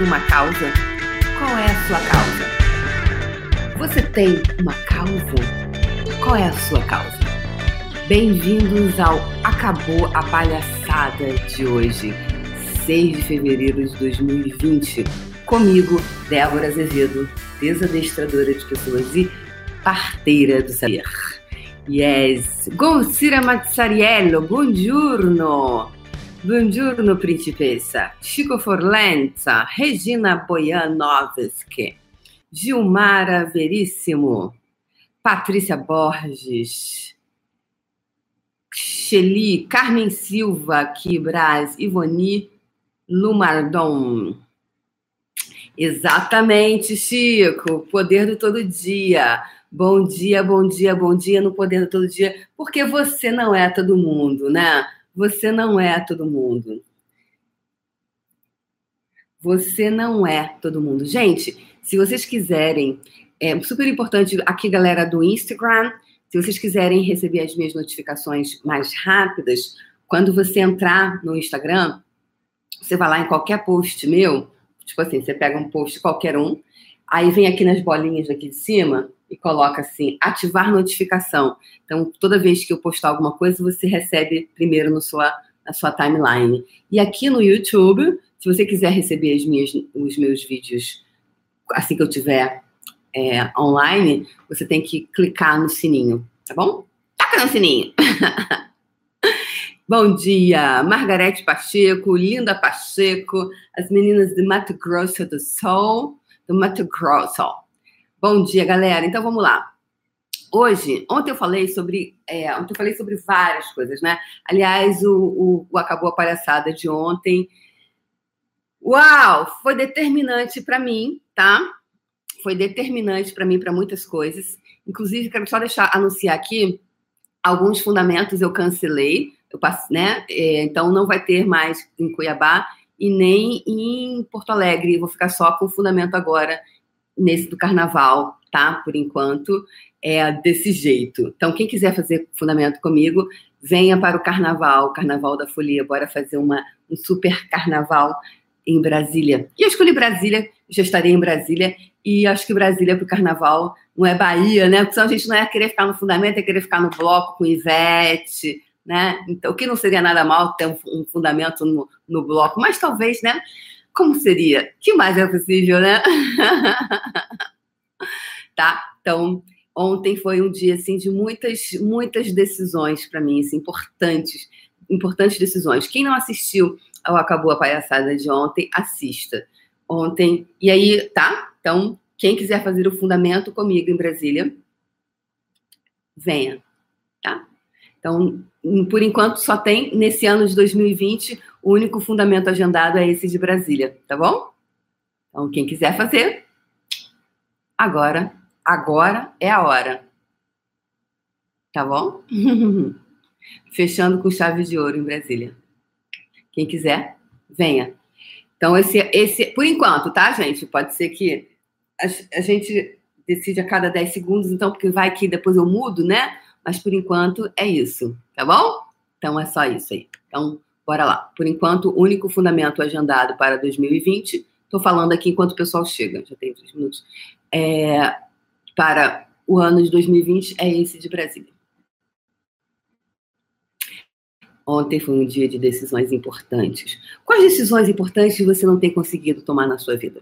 uma causa? Qual é a sua causa? Você tem uma causa? Qual é a sua causa? Bem-vindos ao Acabou a Palhaçada de hoje, 6 de fevereiro de 2020. Comigo, Débora Azevedo, desadestradora de pessoas e parteira do saber. Yes. Gonzira Mazzariello, buongiorno. Buongiorno, principessa. Chico Forlenza, Regina Bojanovski, Gilmara Veríssimo, Patrícia Borges, Shelly, Carmen Silva, Kibraz, Ivoni Lumardon. Exatamente, Chico. Poder do todo dia. Bom dia, bom dia, bom dia no poder do todo dia, porque você não é todo mundo, né? Você não é todo mundo. Você não é todo mundo. Gente, se vocês quiserem, é super importante aqui, galera do Instagram, se vocês quiserem receber as minhas notificações mais rápidas, quando você entrar no Instagram, você vai lá em qualquer post meu, tipo assim, você pega um post qualquer um, aí vem aqui nas bolinhas aqui de cima e coloca assim, ativar notificação. Então, toda vez que eu postar alguma coisa, você recebe primeiro no sua, na sua timeline. E aqui no YouTube, se você quiser receber as minhas, os meus vídeos assim que eu tiver é, online, você tem que clicar no sininho, tá bom? Taca no sininho! Bom dia, Margarete Pacheco, Linda Pacheco, as meninas de Mato Grosso do Sul, do Mato Grosso. Bom dia, galera. Então vamos lá. Hoje, ontem eu falei sobre, é, ontem eu falei sobre várias coisas, né? Aliás, o, o, o acabou a palhaçada de ontem. Uau, foi determinante para mim, tá? Foi determinante para mim para muitas coisas. Inclusive, quero só deixar anunciar aqui alguns fundamentos eu cancelei, eu passei, né? É, então não vai ter mais em Cuiabá e nem em Porto Alegre. vou ficar só com o fundamento agora nesse do carnaval, tá? Por enquanto, é desse jeito. Então, quem quiser fazer fundamento comigo, venha para o carnaval, Carnaval da Folia. Bora fazer uma, um super carnaval em Brasília. E eu escolhi Brasília, já estarei em Brasília, e acho que Brasília para o carnaval não é Bahia, né? Porque senão a gente não é querer ficar no fundamento, é querer ficar no bloco com Ivete, né? Então, o que não seria nada mal ter um, fundamento no, no bloco, mas talvez, né? Como seria? Que mais é possível, né? tá? Então, ontem foi um dia assim de muitas muitas decisões para mim, assim, importantes, importantes decisões. Quem não assistiu ao acabou a palhaçada de ontem, assista. Ontem, e aí, tá? Então, quem quiser fazer o fundamento comigo em Brasília, venha, tá? Então, por enquanto, só tem nesse ano de 2020 o único fundamento agendado é esse de Brasília, tá bom? Então, quem quiser fazer, agora, agora é a hora. Tá bom? Fechando com chave de ouro em Brasília. Quem quiser, venha. Então, esse, esse, por enquanto, tá, gente? Pode ser que a, a gente decide a cada 10 segundos, então, porque vai que depois eu mudo, né? Mas por enquanto é isso, tá bom? Então é só isso aí. Então, bora lá. Por enquanto, o único fundamento agendado para 2020, estou falando aqui enquanto o pessoal chega, já tem três minutos, é, para o ano de 2020 é esse de Brasília. Ontem foi um dia de decisões importantes. Quais decisões importantes você não tem conseguido tomar na sua vida?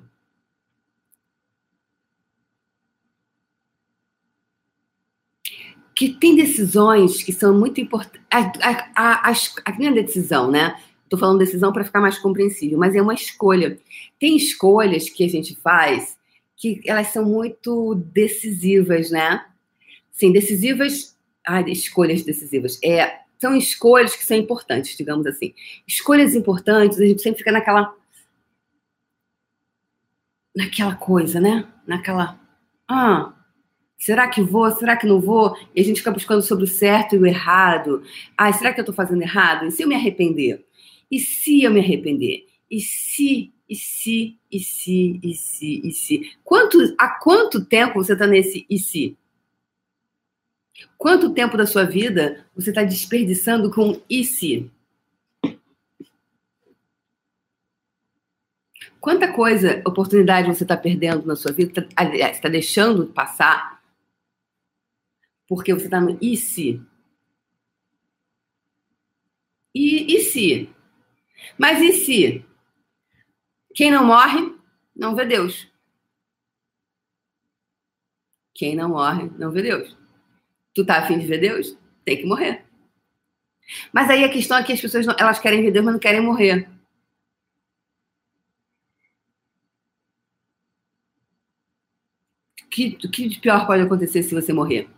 Que tem decisões que são muito importantes. A, minha decisão, né? Estou falando decisão para ficar mais compreensível, mas é uma escolha. Tem escolhas que a gente faz que elas são muito decisivas, né? Sim, decisivas. Ai, escolhas decisivas. É, são escolhas que são importantes, digamos assim. Escolhas importantes, a gente sempre fica naquela. Naquela coisa, né? Naquela. Ah, Será que vou? Será que não vou? E a gente fica buscando sobre o certo e o errado. Ah, será que eu estou fazendo errado? E se eu me arrepender? E se eu me arrepender? E se, e se, e se, e se, e se? Quanto, há quanto tempo você está nesse e se? Quanto tempo da sua vida você está desperdiçando com e se? Quanta coisa, oportunidade você está perdendo na sua vida, tá, está deixando de passar, porque você está no e se? E, e se? Mas e se? Quem não morre, não vê Deus. Quem não morre, não vê Deus. Tu tá afim de ver Deus? Tem que morrer. Mas aí a questão é que as pessoas não, elas querem ver Deus, mas não querem morrer. O que, que de pior pode acontecer se você morrer?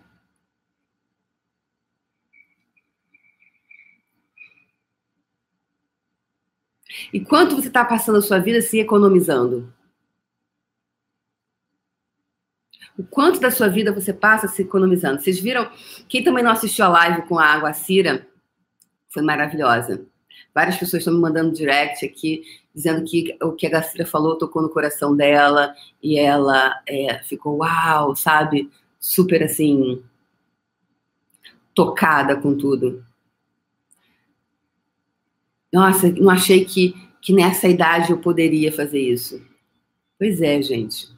E quanto você está passando a sua vida se economizando? O quanto da sua vida você passa se economizando? Vocês viram? Quem também não assistiu a live com a Água Cira foi maravilhosa. Várias pessoas estão me mandando direct aqui, dizendo que o que a Gacira falou tocou no coração dela e ela é, ficou, uau, sabe? Super assim, tocada com tudo. Nossa, não achei que, que nessa idade eu poderia fazer isso. Pois é, gente.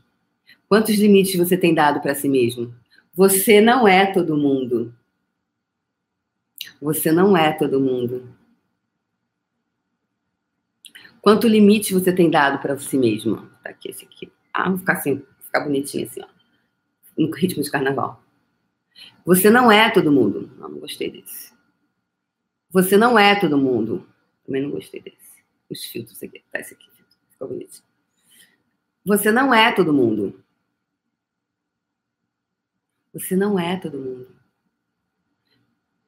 Quantos limites você tem dado para si mesmo? Você não é todo mundo. Você não é todo mundo. Quanto limite você tem dado para si mesmo? Tá aqui, esse aqui. Ah, vou ficar assim, vou ficar bonitinho assim, ó. No ritmo de carnaval. Você não é todo mundo. Não, não gostei desse. Você não é todo mundo. Também não gostei desse. Os filtros aqui. Tá esse aqui. Ficou bonito. Você não é todo mundo. Você não é todo mundo.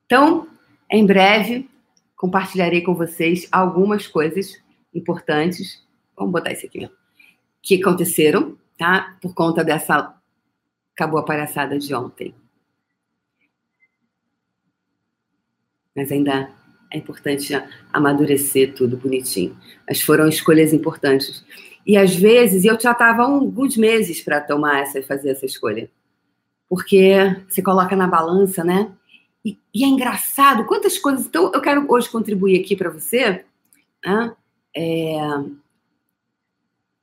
Então, em breve, compartilharei com vocês algumas coisas importantes. Vamos botar isso aqui mesmo. Que aconteceram, tá? Por conta dessa. Acabou a palhaçada de ontem. Mas ainda é importante amadurecer tudo bonitinho. Mas foram escolhas importantes. E às vezes eu já estava alguns meses para tomar essa, fazer essa escolha. Porque você coloca na balança, né? E, e, é engraçado quantas coisas. Então, eu quero hoje contribuir aqui para você, né? é,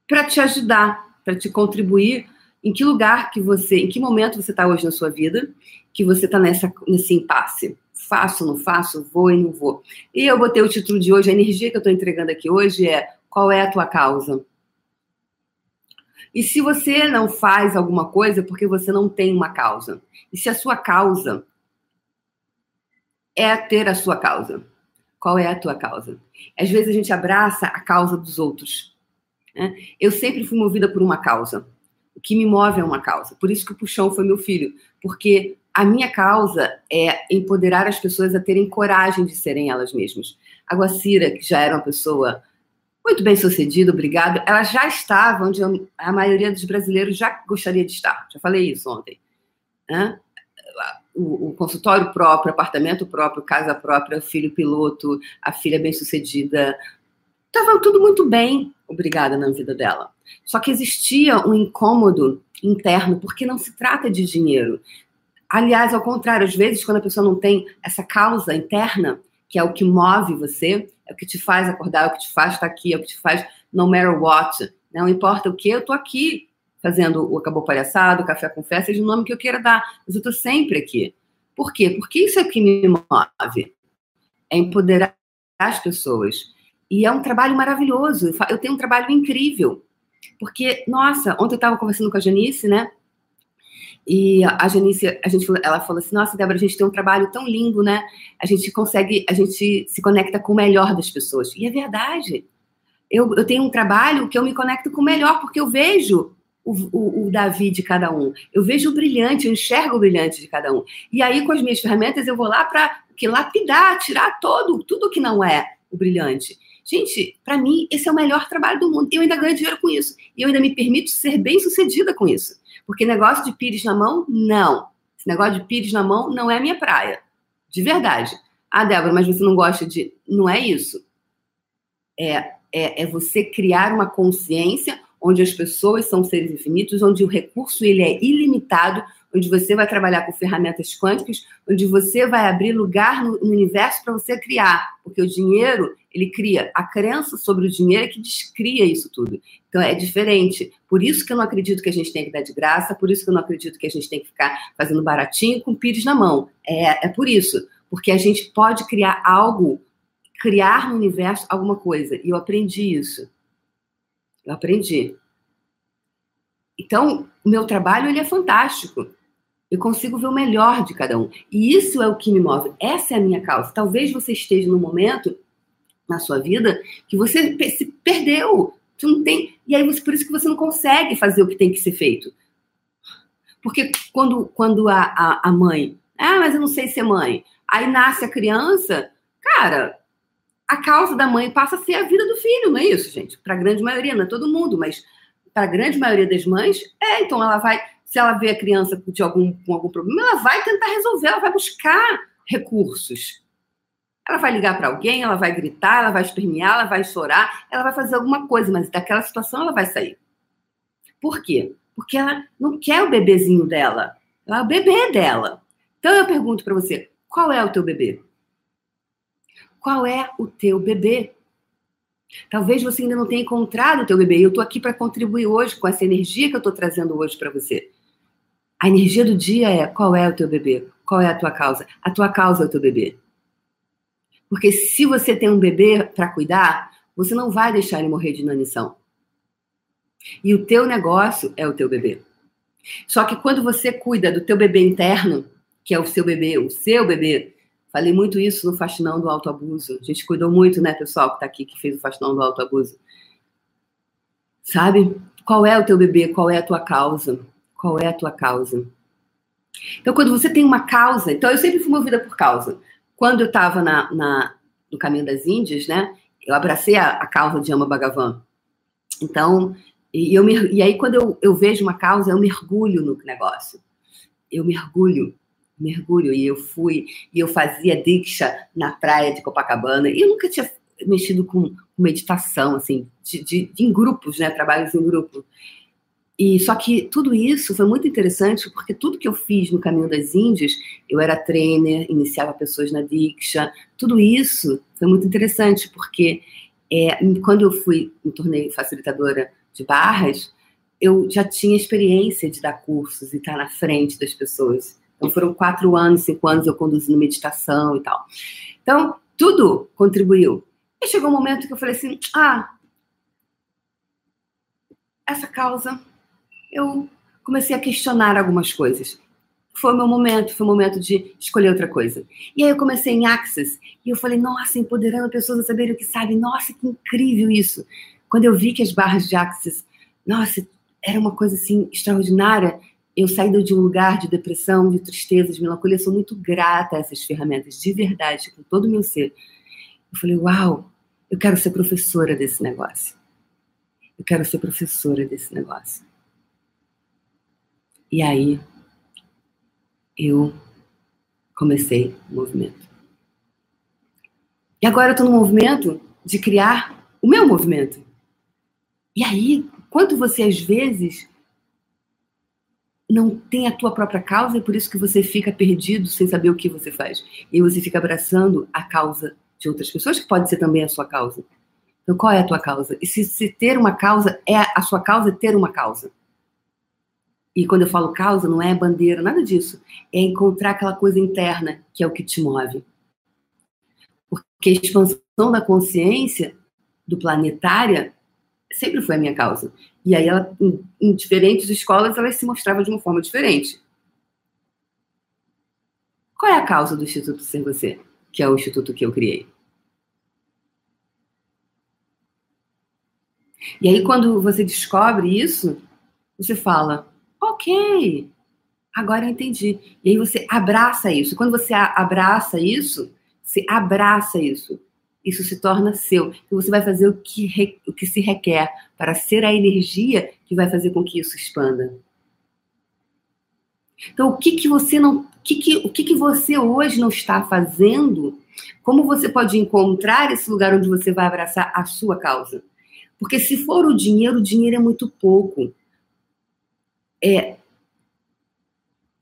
para te ajudar, para te contribuir. Em que lugar que você, em que momento você está hoje na sua vida, que você está nesse impasse? Faço, não faço, vou e não vou. E eu botei o título de hoje, a energia que eu estou entregando aqui hoje é qual é a tua causa? E se você não faz alguma coisa é porque você não tem uma causa. E se a sua causa é ter a sua causa, qual é a tua causa? Às vezes a gente abraça a causa dos outros. Né? Eu sempre fui movida por uma causa. O que me move é uma causa. Por isso que o puxão foi meu filho. Porque a minha causa é empoderar as pessoas a terem coragem de serem elas mesmas. A Guacira, que já era uma pessoa muito bem sucedida, obrigado, ela já estava onde a maioria dos brasileiros já gostaria de estar. Já falei isso ontem. O, o, consultório próprio, apartamento próprio, casa própria, filho piloto, a filha bem-sucedida. Estava tudo muito bem, obrigada, na vida dela. Só que existia um incômodo interno, porque não se trata de dinheiro. Aliás, ao contrário, às vezes, quando a pessoa não tem essa causa interna, que é o que move você, é o que te faz acordar, é o que te faz estar aqui, é o que te faz no matter what, não importa o que, eu tô aqui fazendo o Acabou Palhaçado, o Café com Fé, seja o nome que eu queira dar, mas eu tô sempre aqui. Por quê? Porque isso é o que me move. É empoderar as pessoas. E é um trabalho maravilhoso. Eu tenho um trabalho incrível. Porque, nossa, ontem eu estava conversando com a Janice, né? E a Janice, a gente, ela falou assim: Nossa, Débora, a gente tem um trabalho tão lindo, né? A gente consegue, a gente se conecta com o melhor das pessoas. E é verdade. Eu, eu tenho um trabalho que eu me conecto com o melhor, porque eu vejo o, o, o, Davi de cada um. Eu vejo o brilhante, eu enxergo o brilhante de cada um. E aí, com as minhas ferramentas, eu vou lá para que lapidar, tirar todo, tudo que não é o brilhante. Gente, para mim, esse é o melhor trabalho do mundo. Eu ainda ganho dinheiro com isso. E eu ainda me permito ser bem sucedida com isso. Porque negócio de pires na mão, não. Esse negócio de pires na mão não é minha praia. De verdade. Ah, Débora, mas você não gosta de. Não é isso. É, é, é você criar uma consciência onde as pessoas são seres infinitos, onde o recurso ele é ilimitado, onde você vai trabalhar com ferramentas quânticas, onde você vai abrir lugar no, universo para você criar, porque o dinheiro ele cria a crença sobre o dinheiro é que descria isso tudo. Então é diferente. Por isso que eu não acredito que a gente tem que dar de graça, por isso que eu não acredito que a gente tem que ficar fazendo baratinho com pires na mão. É, é por isso, porque a gente pode criar algo, criar no universo alguma coisa. E eu aprendi isso. Eu aprendi. Então, o meu trabalho ele é fantástico. Eu consigo ver o melhor de cada um. E isso é o que me move. Essa é a minha causa. Talvez você esteja no momento na sua vida que você se perdeu. Você não tem. E aí, por isso que você não consegue fazer o que tem que ser feito. Porque quando, quando a, a, a mãe. Ah, mas eu não sei ser mãe. Aí nasce a criança, cara, a causa da mãe passa a ser a vida do filho, não é isso, gente? Para a grande maioria, não é todo mundo, mas para a grande maioria das mães, é, então ela vai, se ela vê a criança de algum, com algum problema, ela vai tentar resolver, ela vai buscar recursos. Ela vai ligar para alguém, ela vai gritar, ela vai espernear, ela vai chorar, ela vai fazer alguma coisa, mas daquela situação ela vai sair. Por quê? Porque ela não quer o bebezinho dela, ela é o bebê dela. Então eu pergunto para você, qual é o teu bebê? Qual é o teu bebê? Talvez você ainda não tenha encontrado o teu bebê. E eu estou aqui para contribuir hoje com essa energia que eu estou trazendo hoje para você. A energia do dia é qual é o teu bebê? Qual é a tua causa? A tua causa é o teu bebê. Porque se você tem um bebê para cuidar, você não vai deixar ele morrer de inanição. E o teu negócio é o teu bebê. Só que quando você cuida do teu bebê interno, que é o seu bebê, o seu bebê, falei muito isso no Faxinão do Autoabuso. A gente cuidou muito, né, pessoal, que está aqui, que fez o Faxinão do Autoabuso. Sabe? Qual é o teu bebê? Qual é a tua causa? Qual é a tua causa? Então, quando você tem uma causa, então eu sempre fui movida por causa. Quando eu estava na, na, no Caminho das Índias, né, eu abracei a, a causa de Ama Bhagavan. Então, e, eu, e aí quando eu, eu vejo uma causa, eu mergulho no negócio. Eu mergulho, mergulho. E eu fui, e eu fazia diksha na praia de Copacabana. E eu nunca tinha mexido com meditação, assim, de, de, em grupos, né, trabalhos em grupo. E só que tudo isso foi muito interessante porque tudo que eu fiz no Caminho das Índias, eu era trainer, iniciava pessoas na Diksha, tudo isso foi muito interessante porque é, quando eu fui, me tornei facilitadora de barras, eu já tinha experiência de dar cursos e estar na frente das pessoas. Então foram quatro anos, cinco anos eu conduzindo meditação e tal. Então tudo contribuiu. E chegou um momento que eu falei assim, ah, essa causa eu comecei a questionar algumas coisas. Foi o meu momento, foi o momento de escolher outra coisa. E aí eu comecei em Access e eu falei, nossa, empoderando pessoas a saberem o que sabem. Nossa, que incrível isso. Quando eu vi que as barras de Access, nossa, era uma coisa assim extraordinária, eu saí de um lugar de depressão, de tristeza, de melancolia. Eu sou muito grata a essas ferramentas, de verdade, com todo o meu ser. Eu falei, uau, eu quero ser professora desse negócio. Eu quero ser professora desse negócio. E aí eu comecei o movimento. E agora eu estou no movimento de criar o meu movimento. E aí, quanto você às vezes não tem a tua própria causa e por isso que você fica perdido sem saber o que você faz. E você fica abraçando a causa de outras pessoas, que pode ser também a sua causa. Então, qual é a tua causa? E se, se ter uma causa é a sua causa é ter uma causa. E quando eu falo causa, não é bandeira, nada disso. É encontrar aquela coisa interna que é o que te move. Porque a expansão da consciência do planetária sempre foi a minha causa. E aí, ela, em, em diferentes escolas, ela se mostrava de uma forma diferente. Qual é a causa do Instituto Ser Você, que é o instituto que eu criei? E aí, quando você descobre isso, você fala: Ok, agora eu entendi. E aí você abraça isso. Quando você abraça isso, você abraça isso. Isso se torna seu. E você vai fazer o que, re, o que se requer para ser a energia que vai fazer com que isso expanda. Então, o que, que você não. O que, que, o que, que você hoje não está fazendo? Como você pode encontrar esse lugar onde você vai abraçar a sua causa? Porque se for o dinheiro, o dinheiro é muito pouco é,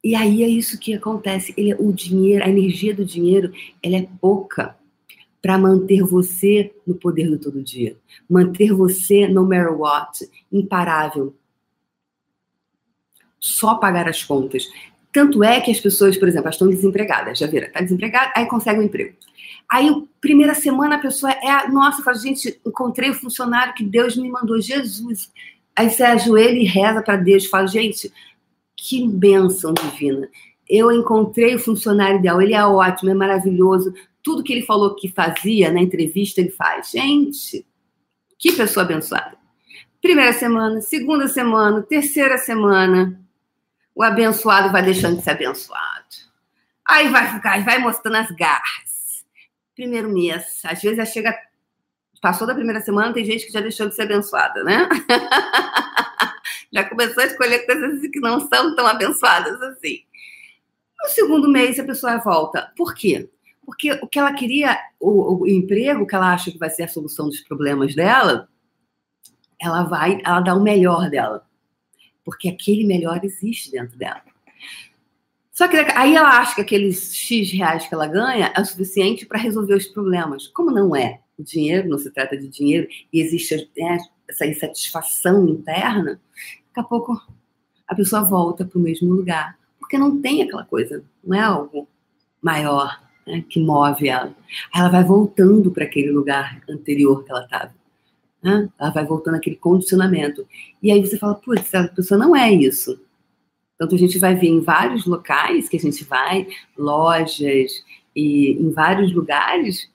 E aí é isso que acontece. Ele, o dinheiro, a energia do dinheiro, ela é pouca para manter você no poder do todo dia, manter você no matter what, imparável. Só pagar as contas. Tanto é que as pessoas, por exemplo, estão desempregadas, já viram? Está desempregada, aí consegue um emprego. Aí, primeira semana, a pessoa é, nossa, fala, gente, encontrei o funcionário que Deus me mandou, Jesus. Aí você ajoelha e reza para Deus, fala, gente, que bênção divina. Eu encontrei o funcionário ideal, ele é ótimo, é maravilhoso. Tudo que ele falou que fazia na entrevista, ele faz. Gente, que pessoa abençoada. Primeira semana, segunda semana, terceira semana, o abençoado vai deixando de ser abençoado. Aí vai ficar, vai mostrando as garras. Primeiro mês, às vezes já chega, passou da primeira semana, tem gente que já deixou de ser abençoada, né? já começou a escolher coisas que não são tão abençoadas assim. No segundo mês, a pessoa volta. Por quê? Porque o que ela queria, o, o emprego que ela acha que vai ser a solução dos problemas dela, ela vai, ela dá o melhor dela porque aquele melhor existe dentro dela. Só que aí ela acha que aqueles X reais que ela ganha é o suficiente para resolver os problemas. Como não é? O dinheiro não se trata de dinheiro e existe né, essa insatisfação interna, daqui a pouco a pessoa volta para o mesmo lugar. Porque não tem aquela coisa, não é algo maior né, que move ela. Ela vai voltando para aquele lugar anterior que ela estava. Né? Ela vai voltando aquele condicionamento. E aí você fala, putz, a pessoa não é isso. Então a gente vai ver em vários locais que a gente vai, lojas e em vários lugares,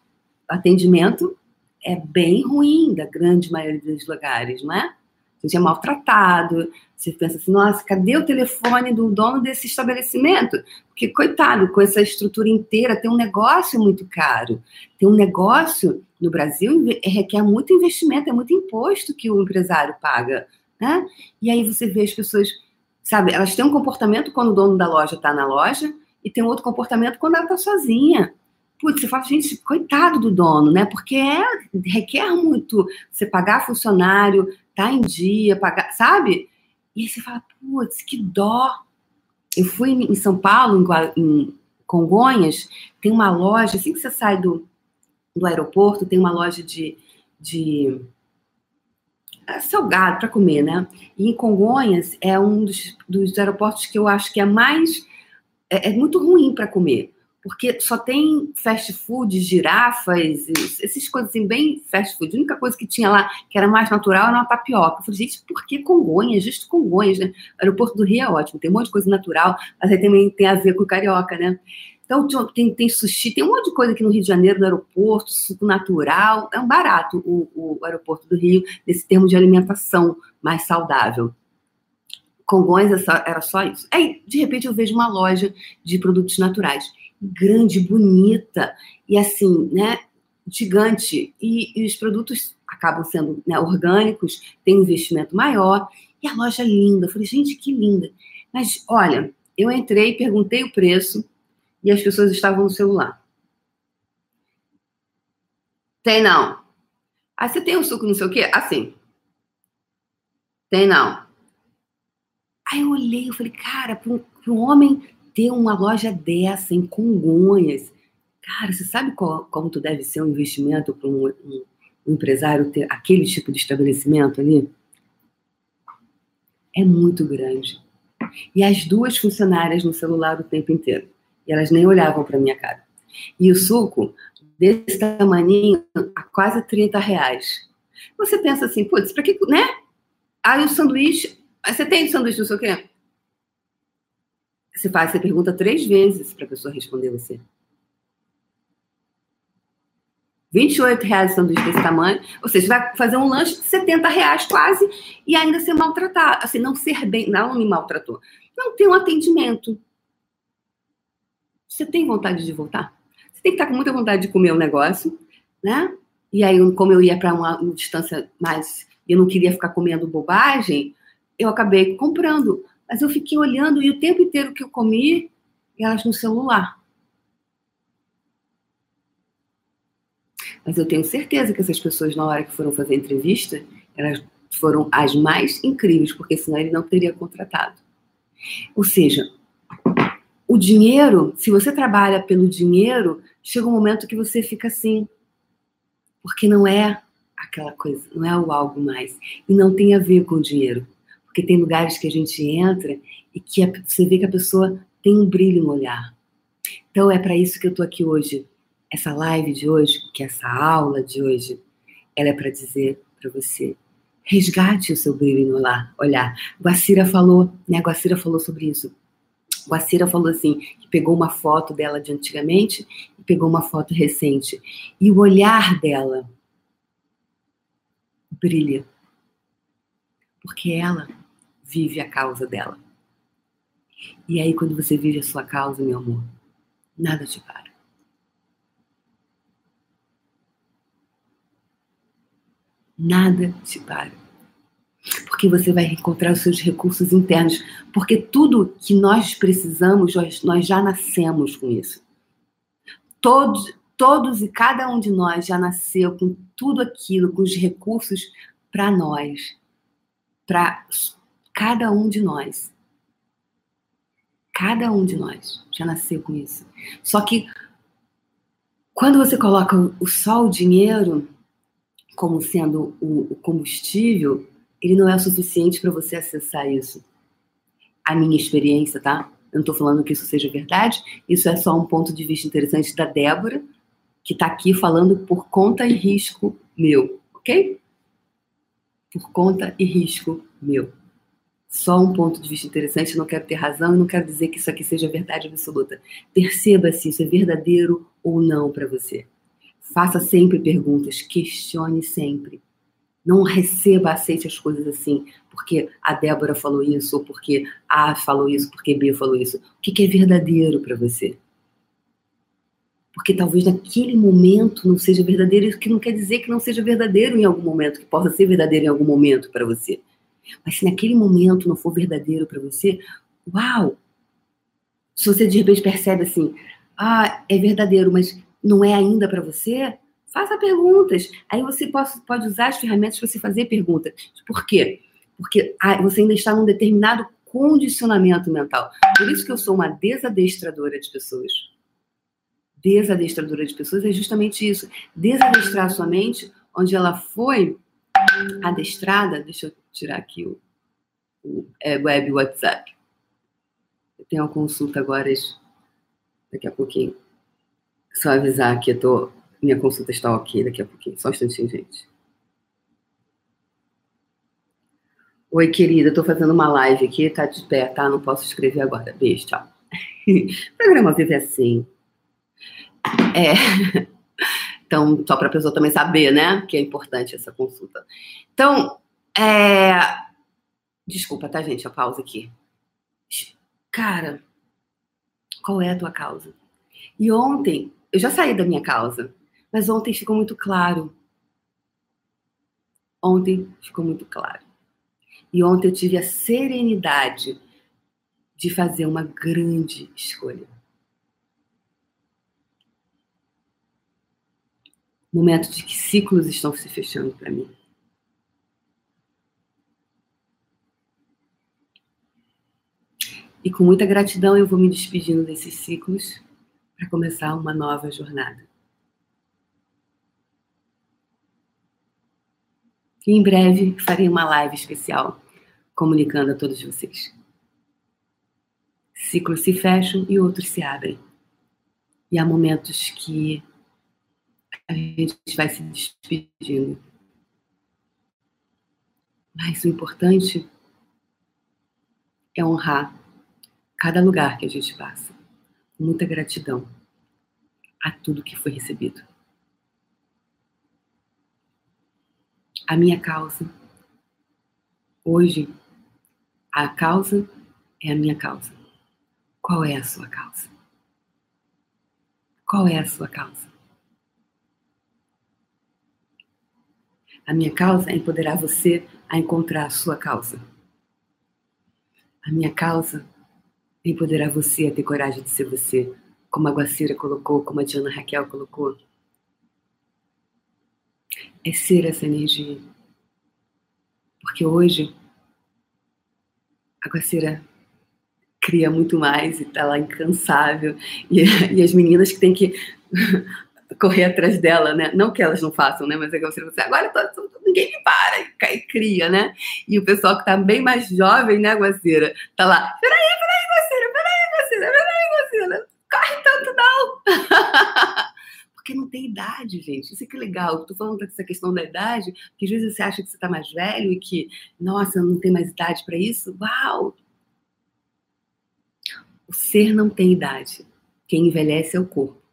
atendimento é bem ruim da grande maioria dos lugares, não é? A gente é maltratado. Você pensa assim, nossa, cadê o telefone do dono desse estabelecimento? Porque, coitado, com essa estrutura inteira, tem um negócio muito caro. Tem um negócio no Brasil requer muito investimento, é muito imposto que o empresário paga. Né? E aí você vê as pessoas, sabe, elas têm um comportamento quando o dono da loja está na loja e tem outro comportamento quando ela está sozinha. Putz, você fala, gente, coitado do dono, né? Porque é, requer muito você pagar funcionário, tá em dia, pagar, sabe? E aí você fala, putz, que dó. Eu fui em São Paulo, em Congonhas, tem uma loja, assim que você sai do, do aeroporto, tem uma loja de, de é, salgado para comer, né? E em Congonhas é um dos, dos aeroportos que eu acho que é mais. É, é muito ruim para comer porque só tem fast food, girafas, essas coisas assim, bem fast food. A única coisa que tinha lá que era mais natural era uma tapioca. Eu falei, gente, por que Congonhas? Justo Congonhas, né? O aeroporto do Rio é ótimo, tem um monte de coisa natural, mas aí também tem a ver com carioca, né? Então tem, tem sushi, tem um monte de coisa aqui no Rio de Janeiro, no aeroporto, suco natural. É um barato o, o aeroporto do Rio, nesse termo de alimentação mais saudável. Congonhas era só isso. Aí, de repente, eu vejo uma loja de produtos naturais grande, bonita e assim, né, gigante. E, e os produtos acabam sendo né, orgânicos, tem um investimento maior. E a loja é linda. Eu falei, gente, que linda. Mas olha, eu entrei, perguntei o preço e as pessoas estavam no celular. Tem não. Aí você tem um suco não sei o quê? Assim. Tem não. Aí eu olhei, eu falei, cara, para um, um homem ter uma loja dessa em Congonhas, cara, você sabe qual, como tu deve ser um investimento para um, um, um, empresário ter aquele tipo de estabelecimento ali? É muito grande. E as duas funcionárias no celular o tempo inteiro. E elas nem olhavam para minha cara. E o suco, desse tamanho, a quase 30 reais. Você pensa assim, putz, para que, né? Aí o sanduíche, você tem sanduíche não sei o quê? Você faz, você pergunta três vezes para a pessoa responder você. 28 reais de sanduíche desse tamanho, ou seja, vai fazer um lanche de 70 reais quase e ainda ser maltratado, assim, não ser bem, não me maltratou. Não tem um atendimento. Você tem vontade de voltar? Você tem que estar com muita vontade de comer o um negócio, né? E aí, como eu ia para uma, uma distância mais, eu não queria ficar comendo bobagem, eu acabei comprando. Mas eu fiquei olhando e o tempo inteiro que eu comi, elas no celular. Mas eu tenho certeza que essas pessoas, na hora que foram fazer a entrevista, elas foram as mais incríveis, porque senão ele não teria contratado. Ou seja, o dinheiro, se você trabalha pelo dinheiro, chega um momento que você fica assim, porque não é aquela coisa, não é o algo mais. E não tem a ver com o dinheiro. Porque tem lugares que a gente entra e que a, você vê que a pessoa tem um brilho no olhar. Então é para isso que eu estou aqui hoje. Essa live de hoje, que é essa aula de hoje, ela é para dizer para você: resgate o seu brilho no olhar. olhar. Guacira falou, né? Guacira falou sobre isso. Guacira falou assim, que pegou uma foto dela de antigamente e pegou uma foto recente. E o olhar dela brilha. Porque ela vive a causa dela. E aí, quando você vive a sua causa, meu amor, nada te para. Nada te para. Porque você vai encontrar os seus recursos internos. Porque tudo que nós precisamos, nós já nascemos com isso. Todos, todos e cada um de nós já nasceu com tudo aquilo, com os recursos para nós. Para cada um de nós. Cada um de nós já nasceu com isso. Só que quando você coloca o só o dinheiro como sendo o, combustível, ele não é o suficiente para você acessar isso. A minha experiência, tá? Eu não estou falando que isso seja verdade, isso é só um ponto de vista interessante da Débora, que está aqui falando por conta e risco meu, ok? Por conta e risco meu só um ponto de vista interessante, não quero ter razão e não quero dizer que isso aqui seja verdade absoluta. Perceba se isso é verdadeiro ou não para você. Faça sempre perguntas, questione sempre. Não receba, aceite as coisas assim, porque a Débora falou isso, ou porque A falou isso, porque B falou isso. O que é verdadeiro para você? Porque talvez naquele momento não seja verdadeiro, isso que não quer dizer que não seja verdadeiro em algum momento, que possa ser verdadeiro em algum momento para você. Mas se naquele momento não for verdadeiro para você, uau! Se você de repente percebe assim, ah, é verdadeiro, mas não é ainda para você, faça perguntas. Aí você pode, usar as ferramentas para você fazer perguntas. Por quê? Porque ah, você ainda está num determinado condicionamento mental. Por isso que eu sou uma desadestradora de pessoas. Desadestradora de pessoas é justamente isso. Desadestrar a sua mente, onde ela foi adestrada, deixa eu tirar aqui o, o é, web WhatsApp. Eu tenho uma consulta agora, daqui a pouquinho. Só avisar que eu tô, minha consulta está ok daqui a pouquinho. Só um instantinho, gente. Oi, querida, estou fazendo uma live aqui, tá de pé, tá? Não posso escrever agora. Beijo, tchau. o programa vive assim. É. Então, só para a pessoa também saber, né, que é importante essa consulta. Então, é... desculpa, tá, gente, a pausa aqui. Cara, qual é a tua causa? E ontem, eu já saí da minha causa, mas ontem ficou muito claro. Ontem ficou muito claro. E ontem eu tive a serenidade de fazer uma grande escolha. Momento de que ciclos estão se fechando para mim. E com muita gratidão eu vou me despedindo desses ciclos para começar uma nova jornada. E em breve farei uma live especial comunicando a todos vocês. Ciclos se fecham e outros se abrem. E há momentos que a gente vai se despedindo. Mas o importante é honrar cada lugar que a gente passa. Muita gratidão a tudo que foi recebido. A minha causa. Hoje, a causa é a minha causa. Qual é a sua causa? Qual é a sua causa? A minha causa é empoderar você a encontrar a sua causa. A minha causa é empoderar você a ter coragem de ser você, como a Guacira colocou, como a Diana Raquel colocou. É ser essa energia. Porque hoje, a Guacira cria muito mais e tá lá incansável. E, e as meninas que têm que correr atrás dela, né? Não que elas não façam, né? Mas é que você, você agora tô, tô, ninguém me para e, e cria, né? E o pessoal que tá bem mais jovem, né, Guaceira? Tá lá, peraí, peraí, Guaceira, peraí, Guaceira, peraí, Guaceira, corre tanto não! Porque não tem idade, gente. Isso é que é legal. Estou falando dessa questão da idade, que às vezes você acha que você está mais velho e que, nossa, não tem mais idade para isso. Uau! O ser não tem idade. Quem envelhece é o corpo.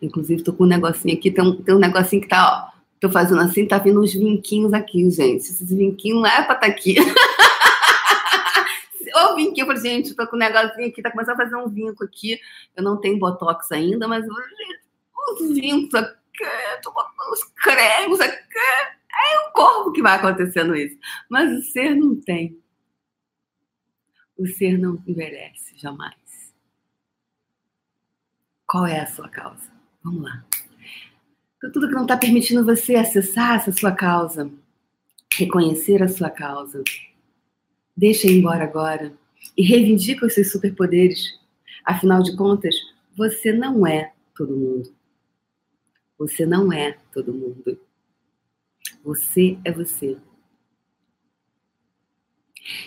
Inclusive, tô com um negocinho aqui, tem um, tem um negocinho que tá, ó. Tô fazendo assim, tá vindo uns vinquinhos aqui, gente. Esses vinquinhos não é pra estar tá aqui. Ô, vinquinho, eu falei, gente, tô com um negocinho aqui, tá começando a fazer um vinco aqui. Eu não tenho botox ainda, mas os vincos aqui, tô botando os cremos aqui. É o corpo que vai acontecendo isso. Mas o ser não tem. O ser não envelhece, jamais. Qual é a sua causa? Vamos lá. Então, tudo que não está permitindo você acessar essa sua causa, reconhecer a sua causa, deixa ir embora agora e reivindica os seus superpoderes. Afinal de contas, você não é todo mundo. Você não é todo mundo. Você é você.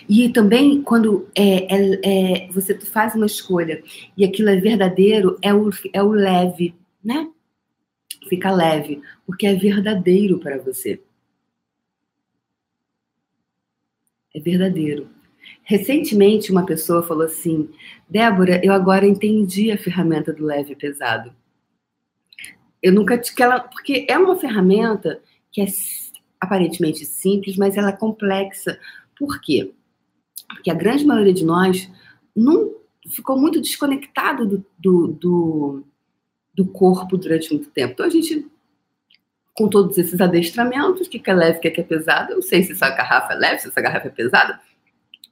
E também, quando é, é, é, você faz uma escolha e aquilo é verdadeiro, é o, é o leve, né? Fica leve, porque é verdadeiro para você. É verdadeiro. Recentemente, uma pessoa falou assim: Débora, eu agora entendi a ferramenta do leve e pesado. Eu nunca que ela, porque é uma ferramenta que é aparentemente simples, mas ela é complexa, por quê? Porque a grande maioria de nós não ficou muito desconectado do, do, do, do corpo durante muito tempo. Então a gente, com todos esses adestramentos, o que é leve, o que é pesado, eu não sei se essa garrafa é leve, se essa garrafa é pesada,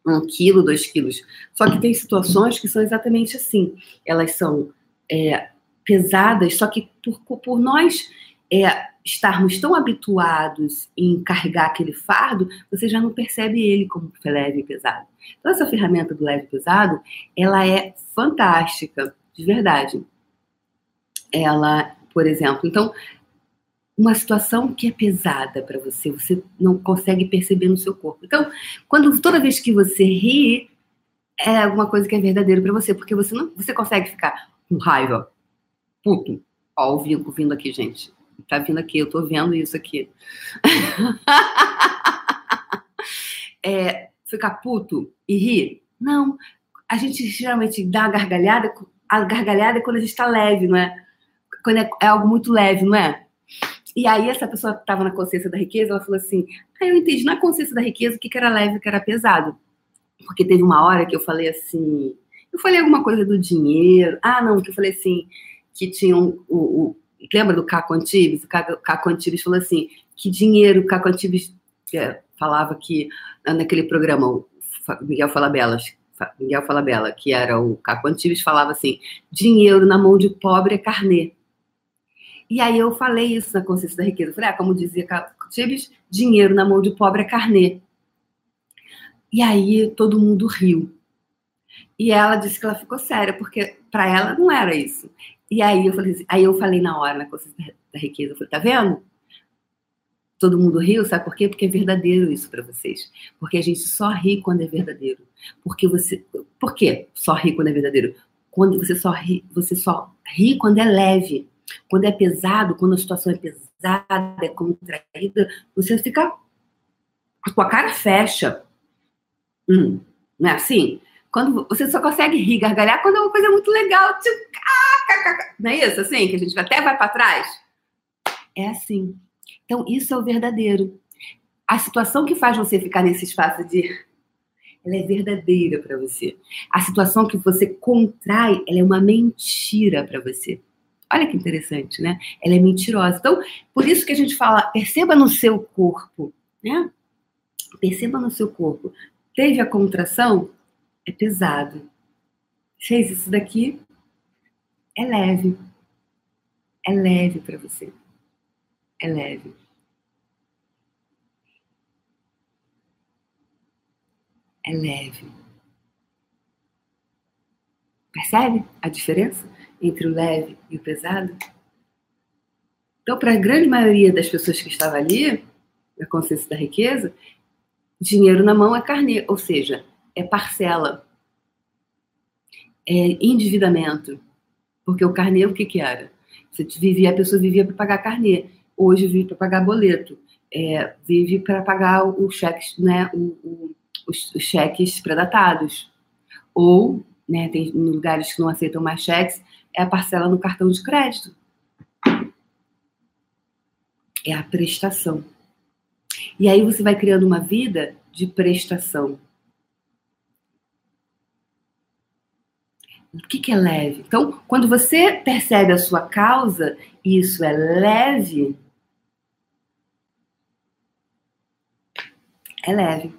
um quilo, dois quilos. Só que tem situações que são exatamente assim. Elas são é, pesadas, só que por, por nós é, estarmos tão habituados em carregar aquele fardo, você já não percebe ele como leve e pesado. Então, essa ferramenta do leve e pesado, ela é fantástica, de verdade. Ela, por exemplo, então, uma situação que é pesada para você, você não consegue perceber no seu corpo. Então, quando toda vez que você ri, é alguma coisa que é verdadeira para você, porque você não, você consegue ficar com raiva, puto. Ó, o vinco vindo aqui, gente. Tá vindo aqui, eu tô vendo isso aqui. é, ficar puto e rir? Não. A gente geralmente dá uma gargalhada, a gargalhada é quando a gente tá leve, não é? Quando é, é algo muito leve, não é? E aí essa pessoa que estava na consciência da riqueza, ela falou assim: ah, eu entendi na consciência da riqueza o que, que era leve o que era pesado. Porque teve uma hora que eu falei assim, eu falei alguma coisa do dinheiro. Ah, não, que eu falei assim, que tinham o, o, lembra do Caco Antibes? O Caco Antibes falou assim, que dinheiro, o Caco Antibes é, falava que naquele programa, o Miguel Falabella, Miguel Falabella, que era o Caco Antibes, falava assim, dinheiro na mão de pobre é carnê. E aí eu falei isso na Consciência da Riqueza. Eu falei, ah, como dizia Caco Antibes, dinheiro na mão de pobre é carnê. E aí todo mundo riu. E ela disse que ela ficou séria, porque para ela não era isso. E aí eu falei, aí eu falei na hora, na consciência da riqueza, eu falei, tá vendo? Todo mundo riu, sabe por quê? Porque é verdadeiro isso para vocês. Porque a gente só ri quando é verdadeiro. Porque você, por quê? Só ri quando é verdadeiro. Quando você só ri, você só ri quando é leve. Quando é pesado, quando a situação é pesada, é contraída, você fica com a cara fecha. Hum, não é assim? Quando você só consegue rir, gargalhar quando é uma coisa muito legal. Tipo, não é isso assim? Que a gente até vai para trás? É assim. Então, isso é o verdadeiro. A situação que faz você ficar nesse espaço de. Ela é verdadeira para você. A situação que você contrai, ela é uma mentira para você. Olha que interessante, né? Ela é mentirosa. Então, por isso que a gente fala, perceba no seu corpo, né? Perceba no seu corpo. Teve a contração? É pesado. Fez isso daqui? é leve. É leve para você. É leve. É leve. Percebe a diferença entre o leve e o pesado? Então, para a grande maioria das pessoas que estavam ali, na consciência da riqueza, dinheiro na mão é carnê, ou seja, é parcela, é endividamento. Porque o carnê, o que, que era? Você vivia, a pessoa vivia para pagar carnê, hoje vive para pagar boleto, é, vive para pagar os cheques, né, o, o, os, os cheques predatados. Ou, né, tem lugares que não aceitam mais cheques, é a parcela no cartão de crédito. É a prestação. E aí você vai criando uma vida de prestação. O que, que é leve? Então, quando você percebe a sua causa, isso é leve. É leve.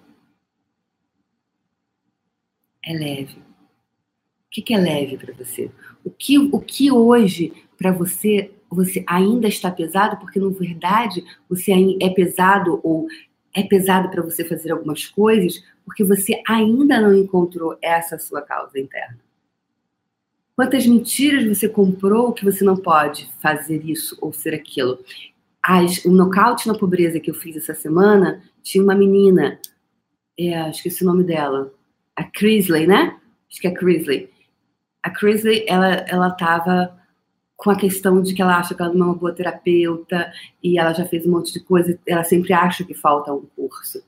É leve. O que, que é leve para você? O que, o que hoje para você você ainda está pesado porque na verdade você é pesado ou é pesado para você fazer algumas coisas porque você ainda não encontrou essa sua causa interna. Quantas mentiras você comprou que você não pode fazer isso ou ser aquilo? As, o nocaute na pobreza que eu fiz essa semana tinha uma menina, é, esqueci o nome dela, a Crisley, né? Acho que é a Crisley. A Crisley, ela, ela tava com a questão de que ela acha que ela não é uma boa terapeuta e ela já fez um monte de coisa, ela sempre acha que falta um curso.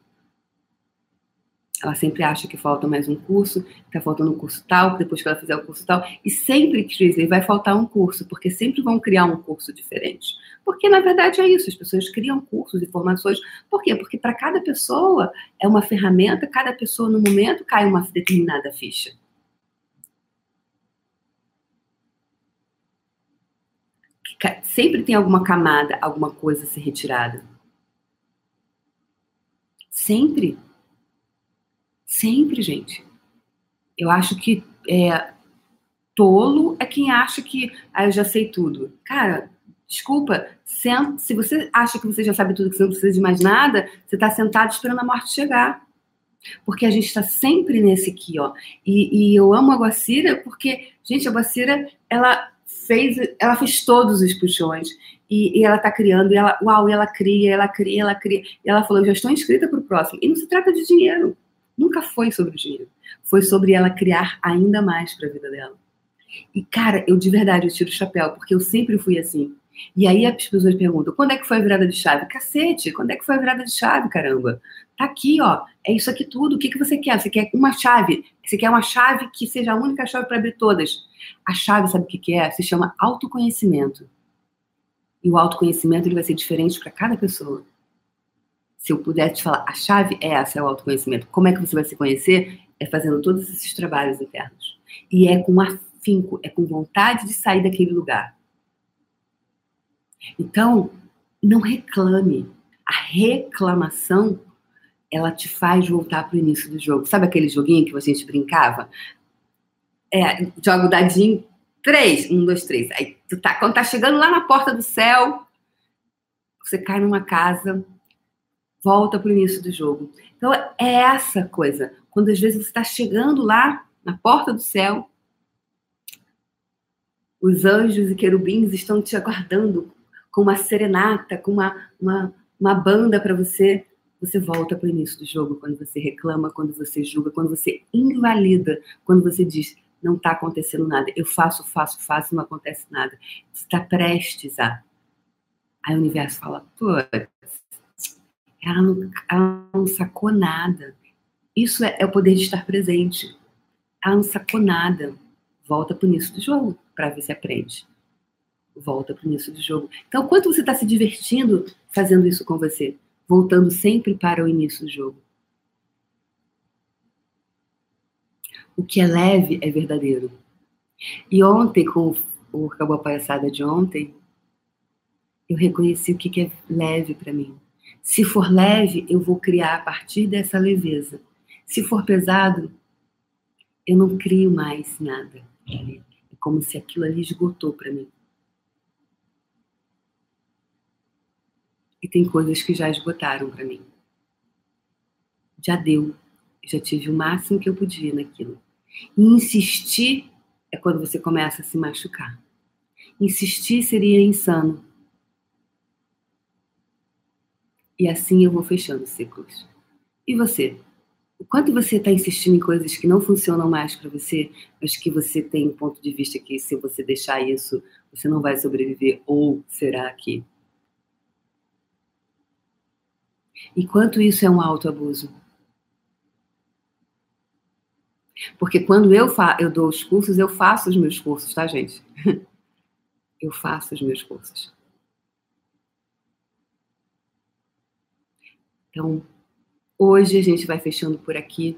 Ela sempre acha que falta mais um curso, está faltando um curso tal, depois que ela fizer o curso tal. E sempre, Crisley, vai faltar um curso, porque sempre vão criar um curso diferente. Porque, na verdade, é isso, as pessoas criam cursos e formações. Por quê? Porque para cada pessoa é uma ferramenta, cada pessoa, no momento, cai uma determinada ficha. sempre tem alguma camada, alguma coisa a ser retirada. Sempre. Sempre, gente. Eu acho que é, tolo é quem acha que ah, eu já sei tudo. Cara, desculpa, senta, se você acha que você já sabe tudo, que você não precisa de mais nada, você está sentado esperando a morte chegar. Porque a gente está sempre nesse aqui, ó. E, e, eu amo a Guacira porque, gente, a Guacira, ela fez, ela fez todos os puxões e, e ela está criando, e ela, uau, ela cria, ela cria, ela cria. E ela falou, já estou inscrita para o próximo. E não se trata de dinheiro. Nunca foi sobre o dinheiro. Foi sobre ela criar ainda mais para a vida dela. E, cara, eu de verdade eu tiro o chapéu, porque eu sempre fui assim. E aí as pessoas perguntam: quando é que foi a virada de chave? Cacete, quando é que foi a virada de chave, caramba? Tá aqui, ó. É isso aqui tudo. O que, que você quer? Você quer uma chave? Você quer uma chave que seja a única chave para abrir todas? A chave, sabe o que, que é? Se chama autoconhecimento. E o autoconhecimento ele vai ser diferente para cada pessoa. Se eu puder te falar, a chave é essa, é o autoconhecimento. Como é que você vai se conhecer? É fazendo todos esses trabalhos internos. E é com afinco, é com vontade de sair daquele lugar. Então, não reclame. A reclamação, ela te faz voltar para o início do jogo. Sabe aquele joguinho que a gente brincava? É, joga o dadinho, três, um, dois, três. Aí tu tá, quando tá chegando lá na porta do céu, você cai numa casa, volta para o início do jogo. Então, é essa coisa. Quando às vezes você está chegando lá na porta do céu, os anjos e querubins estão te aguardando com uma serenata, com uma, uma, uma banda para você, você volta para o início do jogo, quando você reclama, quando você julga, quando você invalida, quando você diz, não está acontecendo nada, eu faço, faço, faço, não acontece nada. Está prestes a. Aí o universo fala, pô, ela não, ela não sacou nada. Isso é, é, o poder de estar presente. Ela não sacou nada. Volta para o início do jogo para ver se aprende volta para o início do jogo. Então, quanto você está se divertindo fazendo isso com você? Voltando sempre para o início do jogo. O que é leve é verdadeiro. E ontem, com o Acabou a Palhaçada de ontem, eu reconheci o que é leve para mim. Se for leve, eu vou criar a partir dessa leveza. Se for pesado, eu não crio mais nada. É como se aquilo ali esgotou para mim. E tem coisas que já esgotaram para mim. Já deu. Já tive o máximo que eu podia naquilo. E insistir é quando você começa a se machucar. Insistir seria insano. E assim eu vou fechando ciclos. E você? O quanto você está insistindo em coisas que não funcionam mais para você, mas que você tem um ponto de vista que se você deixar isso, você não vai sobreviver, ou será que? E quanto isso é um autoabuso? Porque quando eu, fa eu dou os cursos, eu faço os meus cursos, tá, gente? Eu faço os meus cursos. Então, hoje a gente vai fechando por aqui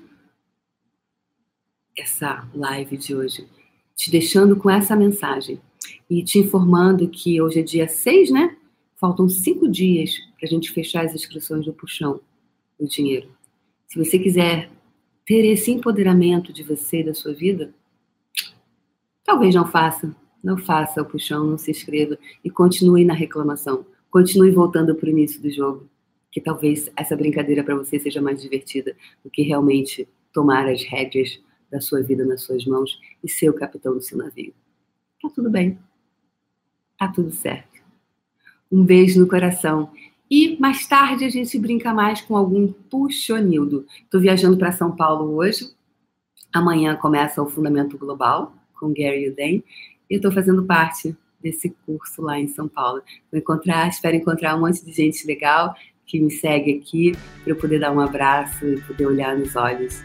essa live de hoje, te deixando com essa mensagem e te informando que hoje é dia 6, né? Faltam cinco dias para a gente fechar as inscrições do puxão do dinheiro. Se você quiser ter esse empoderamento de você e da sua vida, talvez não faça. Não faça o puxão, não se inscreva e continue na reclamação. Continue voltando para o início do jogo. Que talvez essa brincadeira para você seja mais divertida do que realmente tomar as rédeas da sua vida nas suas mãos e ser o capitão do seu navio. Tá tudo bem. Tá tudo certo. Um beijo no coração e mais tarde a gente brinca mais com algum puxonildo. Estou viajando para São Paulo hoje. Amanhã começa o Fundamento Global com Gary Uden. E eu estou fazendo parte desse curso lá em São Paulo. Vou encontrar, espero encontrar um monte de gente legal que me segue aqui para eu poder dar um abraço e poder olhar nos olhos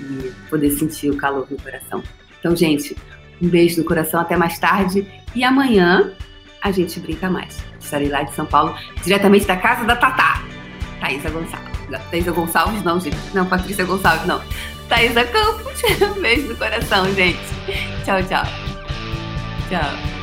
e poder sentir o calor no coração. Então, gente, um beijo no coração, até mais tarde e amanhã a gente brinca mais. Estarei lá de São Paulo, diretamente da casa da Tatá, Thaisa Gonçalves. Thaisa Gonçalves, não, gente. Não, Patrícia Gonçalves, não. Thaisa Campos. Um beijo no coração, gente. Tchau, tchau. Tchau.